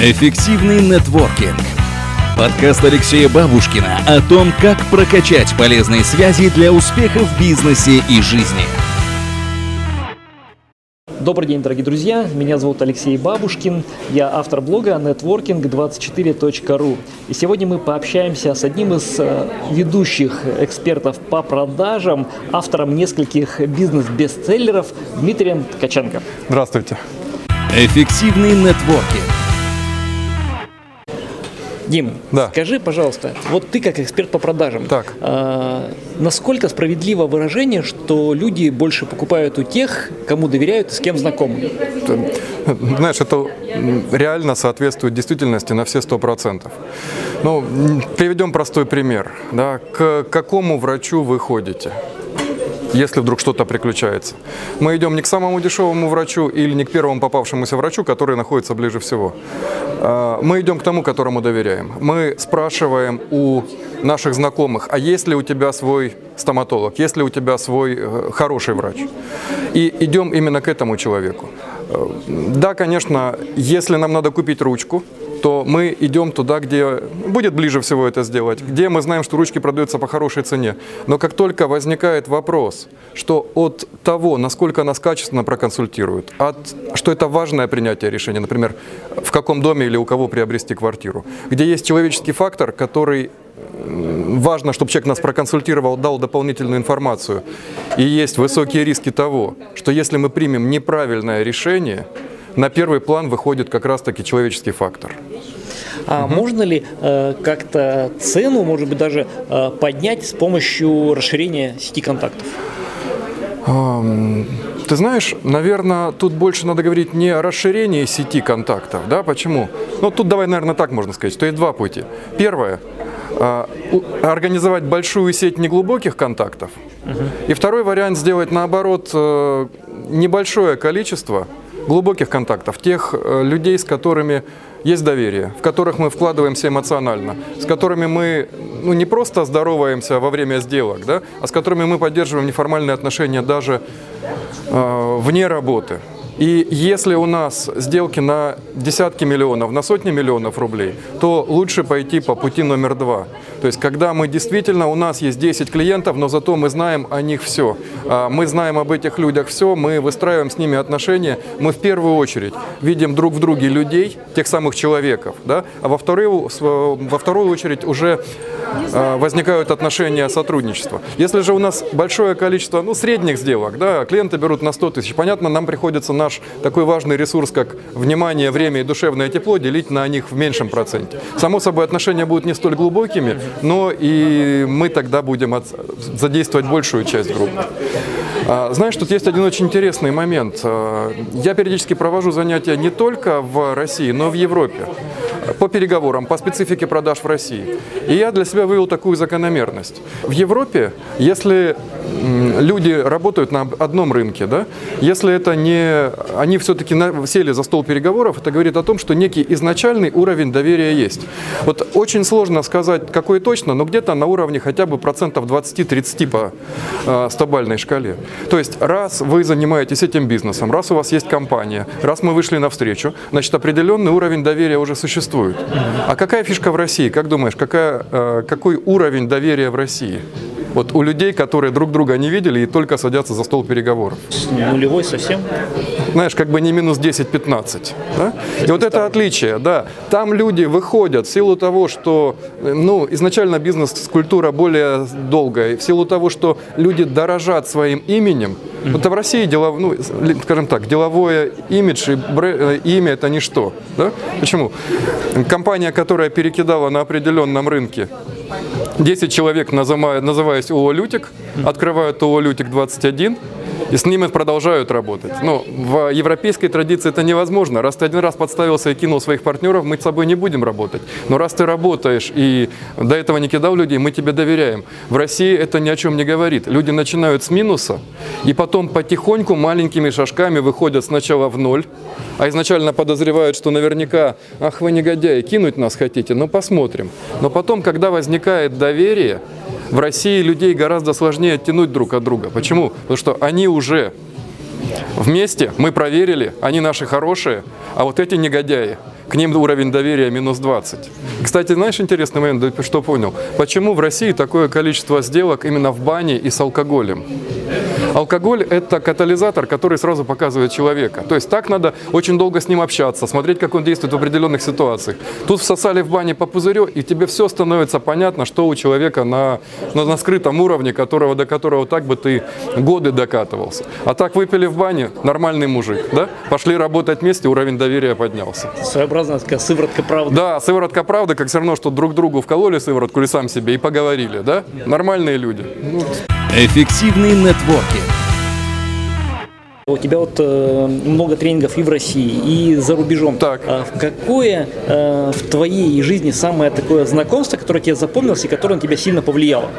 Эффективный нетворкинг. Подкаст Алексея Бабушкина о том, как прокачать полезные связи для успеха в бизнесе и жизни. Добрый день, дорогие друзья. Меня зовут Алексей Бабушкин. Я автор блога networking24.ru. И сегодня мы пообщаемся с одним из э, ведущих экспертов по продажам, автором нескольких бизнес-бестселлеров Дмитрием Ткаченко. Здравствуйте. Эффективный нетворкинг. Дим, Да. скажи, пожалуйста, вот ты как эксперт по продажам, Так. а, насколько справедливо выражение, что люди больше покупают у тех, кому доверяют и с кем знакомы? Знаешь, это реально соответствует действительности на все сто процентов. Ну, м, приведем простой пример. Да? К какому врачу вы ходите? Если вдруг что-то приключается. Мы идем не к самому дешевому врачу или не к первому попавшемуся врачу, который находится ближе всего. А, Мы идем к тому, которому доверяем. Мы спрашиваем у наших знакомых, а есть ли у тебя свой стоматолог, есть ли у тебя свой э, хороший врач. И идем именно к этому человеку. Э, Да, конечно, если нам надо купить ручку, то мы идем туда, где будет ближе всего это сделать, где мы знаем, что ручки продаются по хорошей цене. Но как только возникает вопрос, что от того, насколько нас качественно проконсультируют, от, что это важное принятие решения, например, в каком доме или у кого приобрести квартиру, где есть человеческий фактор, который важно, чтобы человек нас проконсультировал, дал дополнительную информацию. И есть высокие риски того, что если мы примем неправильное решение, на первый план выходит как раз-таки человеческий фактор. А можно ли э, как-то цену, может быть, даже э, поднять с помощью расширения сети контактов? Ты знаешь, наверное, тут больше надо говорить не о расширении сети контактов, да, почему? Ну, тут давай, наверное, так можно сказать, что есть два пути. Первое а, организовать большую сеть неглубоких контактов. И второй вариант сделать наоборот э, небольшое количество глубоких контактов, тех э, людей, с которыми есть доверие, в которых мы вкладываемся эмоционально, с которыми мы ну, не просто здороваемся во время сделок, да, а с которыми мы поддерживаем неформальные отношения даже э, вне работы. И если у нас сделки на десятки миллионов, на сотни миллионов рублей, то лучше пойти по пути номер два. То есть, когда мы действительно, у нас есть 10 клиентов, но зато мы знаем о них все. А, Мы знаем об этих людях все, мы выстраиваем с ними отношения. Мы в первую очередь видим друг в друге людей, тех самых человеков, да? а во вторую, во вторую очередь уже а, возникают отношения сотрудничества. Если же у нас большое количество ну, средних сделок, да, клиенты берут на 100 тысяч, понятно, нам приходится наш такой важный ресурс, как внимание, время и душевное тепло, делить на них в меньшем проценте. Само собой, отношения будут не столь глубокими, но и мы тогда будем от- задействовать большую часть группы. А, Знаешь, тут есть один очень интересный момент. А, Я периодически провожу занятия не только в России, но и в Европе по переговорам, по специфике продаж в России. И я для себя вывел такую закономерность. В Европе, если люди работают на одном рынке, да, если это не... Они все-таки сели за стол переговоров, это говорит о том, что некий изначальный уровень доверия есть. Вот очень сложно сказать, какой точно, но где-то на уровне хотя бы процентов 20-30 по э, стобальной шкале. То есть, раз вы занимаетесь этим бизнесом, раз у вас есть компания, раз мы вышли навстречу, значит, определенный уровень доверия уже существует. А какая фишка в России? Как думаешь, какая, э, какой уровень доверия в России? Вот у людей, которые друг друга не видели и только садятся за стол переговоров. Нулевой совсем? Знаешь, как бы не минус 10-15. Да? И вот это отличие, да. Там люди выходят в силу того, что э, ну, изначально бизнес-культура более долгая, в силу того, что люди дорожат своим именем. Вот в России, делов, ну, скажем так, деловое имидж и бре- э, имя – это ничто. Да? Почему? Компания, которая перекидала на определенном рынке 10 человек, называя- называясь ООО «Лютик», открывают ООО «Лютик-21», и с ними продолжают работать. Но в европейской традиции это невозможно. Раз ты один раз подставился и кинул своих партнеров, мы с тобой не будем работать. Но раз ты работаешь и до этого не кидал людей, мы тебе доверяем. В России это ни о чем не говорит. Люди начинают с минуса и потом потихоньку маленькими шажками выходят сначала в ноль, а изначально подозревают, что наверняка, ах вы негодяи, кинуть нас хотите, ну посмотрим. Но потом, когда возникает доверие, в России людей гораздо сложнее оттянуть друг от друга. Почему? Потому что они уже вместе, мы проверили, они наши хорошие, а вот эти негодяи, к ним уровень доверия минус 20. Кстати, знаешь, интересный момент, что понял? Почему в России такое количество сделок именно в бане и с алкоголем? Алкоголь – это катализатор, который сразу показывает человека. То есть так надо очень долго с ним общаться, смотреть, как он действует в определенных ситуациях. Тут всосали в бане по пузырю, и тебе все становится понятно, что у человека на, на, на скрытом уровне, которого, до которого так бы ты годы докатывался. А так выпили в бане – нормальный мужик. Да? Пошли работать вместе, уровень доверия поднялся. Своеобразная такая сыворотка правды. Да, сыворотка правды, как все равно, что друг другу вкололи сыворотку или сам себе и поговорили. Да? Нормальные люди. Ну, Эффективный нетворкинг. У тебя вот э, много тренингов и в России, и за рубежом. Так. А какое э, в твоей жизни самое такое знакомство, которое тебе запомнилось и которое на тебя сильно повлияло?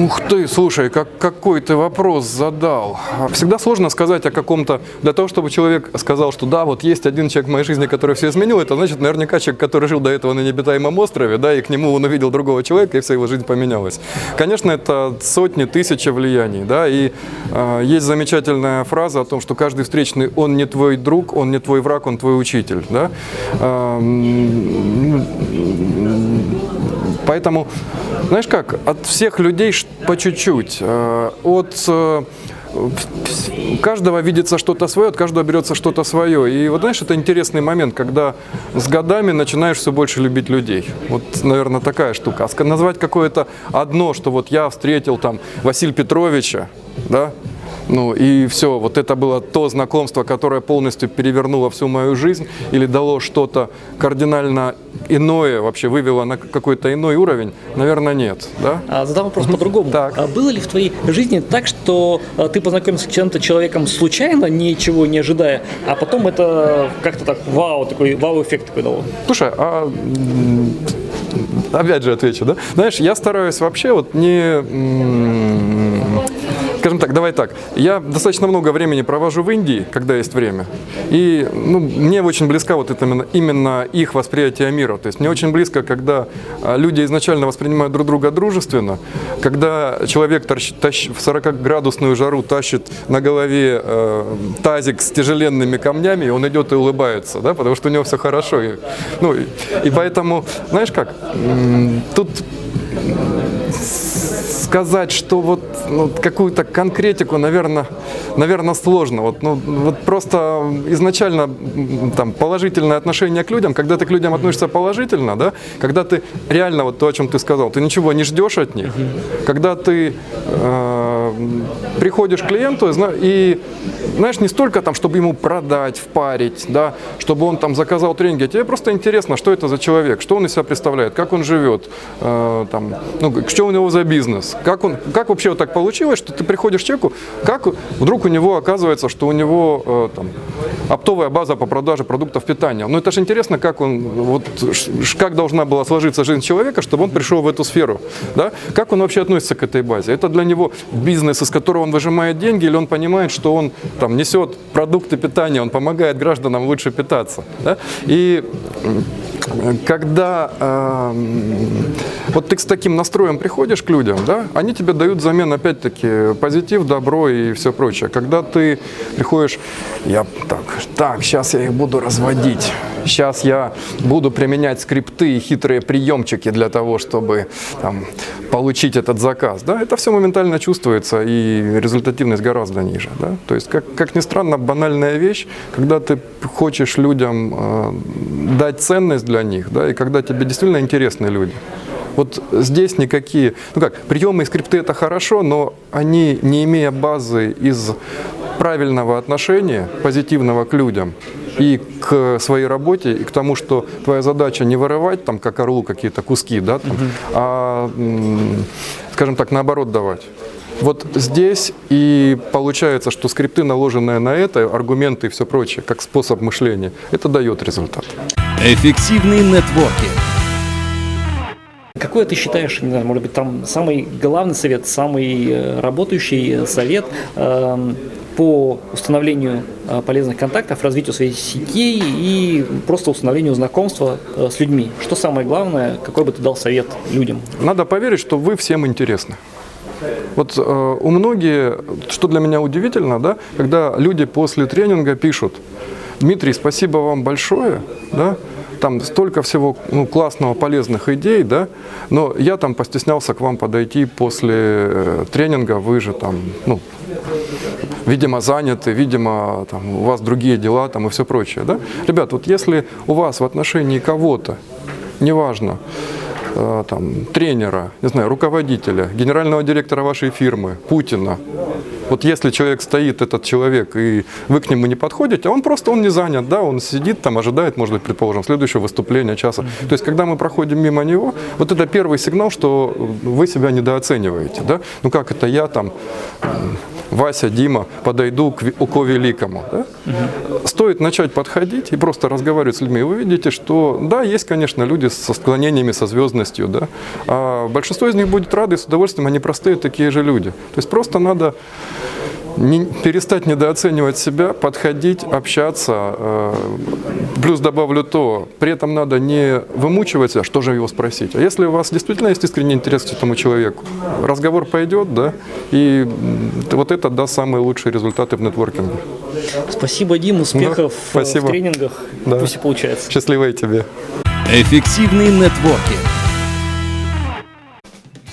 Ух ты, слушай, как, какой ты вопрос задал. Всегда сложно сказать о каком-то... Для того, чтобы человек сказал, что да, вот есть один человек в моей жизни, который все изменил, это значит наверняка человек, который жил до этого на необитаемом острове, да, и к нему он увидел другого человека, и вся его жизнь поменялась. Конечно, это сотни, тысячи влияний, да, и э, есть замечательная фраза о том, что каждый встречный, он не твой друг, он не твой враг, он твой учитель, да. Эм, Поэтому, знаешь как, от всех людей по чуть-чуть. Э, от э, каждого видится что-то свое, от каждого берется что-то свое. И вот знаешь, это интересный момент, когда с годами начинаешь все больше любить людей. Вот, наверное, такая штука. А назвать какое-то одно, что вот я встретил там Василия Петровича, да, ну и все, вот это было то знакомство, которое полностью перевернуло всю мою жизнь или дало что-то кардинально иное, вообще вывело на какой-то иной уровень, наверное, нет. Да? А задам вопрос по-другому. Так. А было ли в твоей жизни так, что а, ты познакомился с чем-то человеком случайно, ничего не ожидая, а потом это как-то так вау, такой вау-эффект такой дало? Слушай, а опять же отвечу, да? Знаешь, я стараюсь вообще вот не... Скажем так, давай так. Я достаточно много времени провожу в Индии, когда есть время. И ну, мне очень близка вот это именно, именно их восприятие мира. То есть мне очень близко, когда а, люди изначально воспринимают друг друга дружественно, когда человек торщ- тащ- в 40-градусную жару тащит на голове э, тазик с тяжеленными камнями, и он идет и улыбается, да, потому что у него все хорошо. И, ну, и, и поэтому, знаешь как, тут сказать, что вот ну, какую-то конкретику, наверное, наверное, сложно. Вот, ну, вот просто изначально там положительное отношение к людям, когда ты к людям относишься положительно, да, когда ты реально вот то, о чем ты сказал, ты ничего не ждешь от них, когда ты э, приходишь к клиенту и знаешь, не столько там, чтобы ему продать, впарить, да, чтобы он там заказал тренинги, а тебе просто интересно, что это за человек, что он из себя представляет, как он живет, э, там, ну, что у него за бизнес, как, он, как вообще вот так получилось, что ты приходишь к человеку, как вдруг у него оказывается, что у него э, там, оптовая база по продаже продуктов питания. Ну это же интересно, как он, вот, как должна была сложиться жизнь человека, чтобы он пришел в эту сферу, да? Как он вообще относится к этой базе? Это для него бизнес, из которого он выжимает деньги, или он понимает, что он там несет продукты питания, он помогает гражданам лучше питаться, да? И когда эм, вот ты с таким настроем приходишь к людям, да, они тебе дают взамен опять-таки позитив, добро и все прочее. Когда ты приходишь, я так, так, сейчас я их буду разводить, сейчас я буду применять скрипты и хитрые приемчики для того, чтобы там, получить этот заказ, да, это все моментально чувствуется и результативность гораздо ниже, да. То есть, как, как ни странно, банальная вещь, когда ты хочешь людям э, дать ценность для них, да, и когда тебе действительно интересны люди. Вот здесь никакие, ну как, приемы и скрипты это хорошо, но они, не имея базы из правильного отношения, позитивного к людям и к своей работе, и к тому, что твоя задача не воровать там как орлу какие-то куски, да, там, а, м, скажем так, наоборот давать. Вот здесь и получается, что скрипты, наложенные на это, аргументы и все прочее, как способ мышления, это дает результат. Эффективный нетворкинг. Какой ты считаешь, не знаю, может быть, там самый главный совет, самый э, работающий совет эм, по установлению э, полезных контактов, развитию своей сетей и просто установлению знакомства э, с людьми? Что самое главное, какой бы ты дал совет людям? Надо поверить, что вы всем интересны. Вот э, у многих, что для меня удивительно, да, когда люди после тренинга пишут, Дмитрий, спасибо вам большое, да, там столько всего ну, классного, полезных идей, да, но я там постеснялся к вам подойти после э, тренинга, вы же там, ну, видимо, заняты, видимо, там, у вас другие дела там и все прочее, да. Ребят, вот если у вас в отношении кого-то, неважно, э, там, тренера, не знаю, руководителя, генерального директора вашей фирмы, Путина, вот если человек стоит, этот человек, и вы к нему не подходите, а он просто он не занят, да, он сидит там, ожидает, может быть, предположим, следующего выступления часа. То есть, когда мы проходим мимо него, вот это первый сигнал, что вы себя недооцениваете, да. Ну как это я там Вася, Дима, подойду к, к великому. Да? Угу. Стоит начать подходить и просто разговаривать с людьми. Вы видите, что да, есть, конечно, люди со склонениями, со звездностью, да, а большинство из них будет рады и с удовольствием, они простые такие же люди. То есть просто надо не, перестать недооценивать себя, подходить, общаться. Э, плюс добавлю то, при этом надо не вымучивать себя, что же его спросить. А если у вас действительно есть искренний интерес к этому человеку, разговор пойдет, да, и вот это даст самые лучшие результаты в нетворкинге. Спасибо, Дим, успехов да, спасибо. в тренингах. Да. Пусть и получается. Счастливой тебе. Эффективный нетворкинг.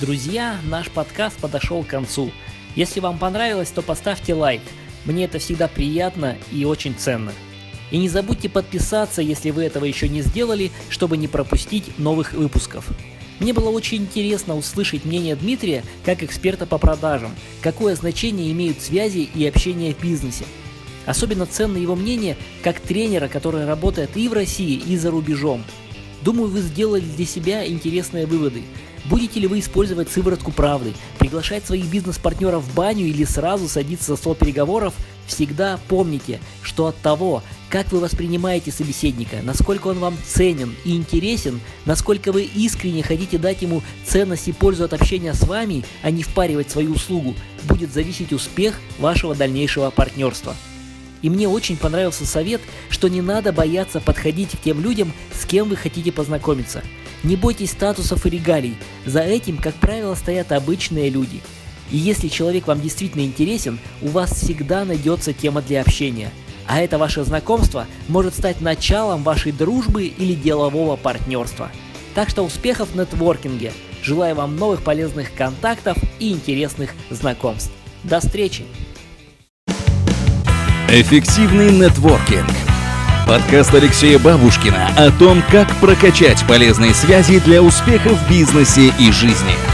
Друзья, наш подкаст подошел к концу. Если вам понравилось, то поставьте лайк. Мне это всегда приятно и очень ценно. И не забудьте подписаться, если вы этого еще не сделали, чтобы не пропустить новых выпусков. Мне было очень интересно услышать мнение Дмитрия как эксперта по продажам, какое значение имеют связи и общение в бизнесе. Особенно ценно его мнение как тренера, который работает и в России, и за рубежом. Думаю, вы сделали для себя интересные выводы. Будете ли вы использовать сыворотку правды, приглашать своих бизнес-партнеров в баню или сразу садиться за стол переговоров, всегда помните, что от того, как вы воспринимаете собеседника, насколько он вам ценен и интересен, насколько вы искренне хотите дать ему ценность и пользу от общения с вами, а не впаривать свою услугу, будет зависеть успех вашего дальнейшего партнерства. И мне очень понравился совет, что не надо бояться подходить к тем людям, с кем вы хотите познакомиться – не бойтесь статусов и регалий, за этим, как правило, стоят обычные люди. И если человек вам действительно интересен, у вас всегда найдется тема для общения. А это ваше знакомство может стать началом вашей дружбы или делового партнерства. Так что успехов в нетворкинге. Желаю вам новых полезных контактов и интересных знакомств. До встречи! Эффективный нетворкинг – Подкаст Алексея Бабушкина о том, как прокачать полезные связи для успеха в бизнесе и жизни.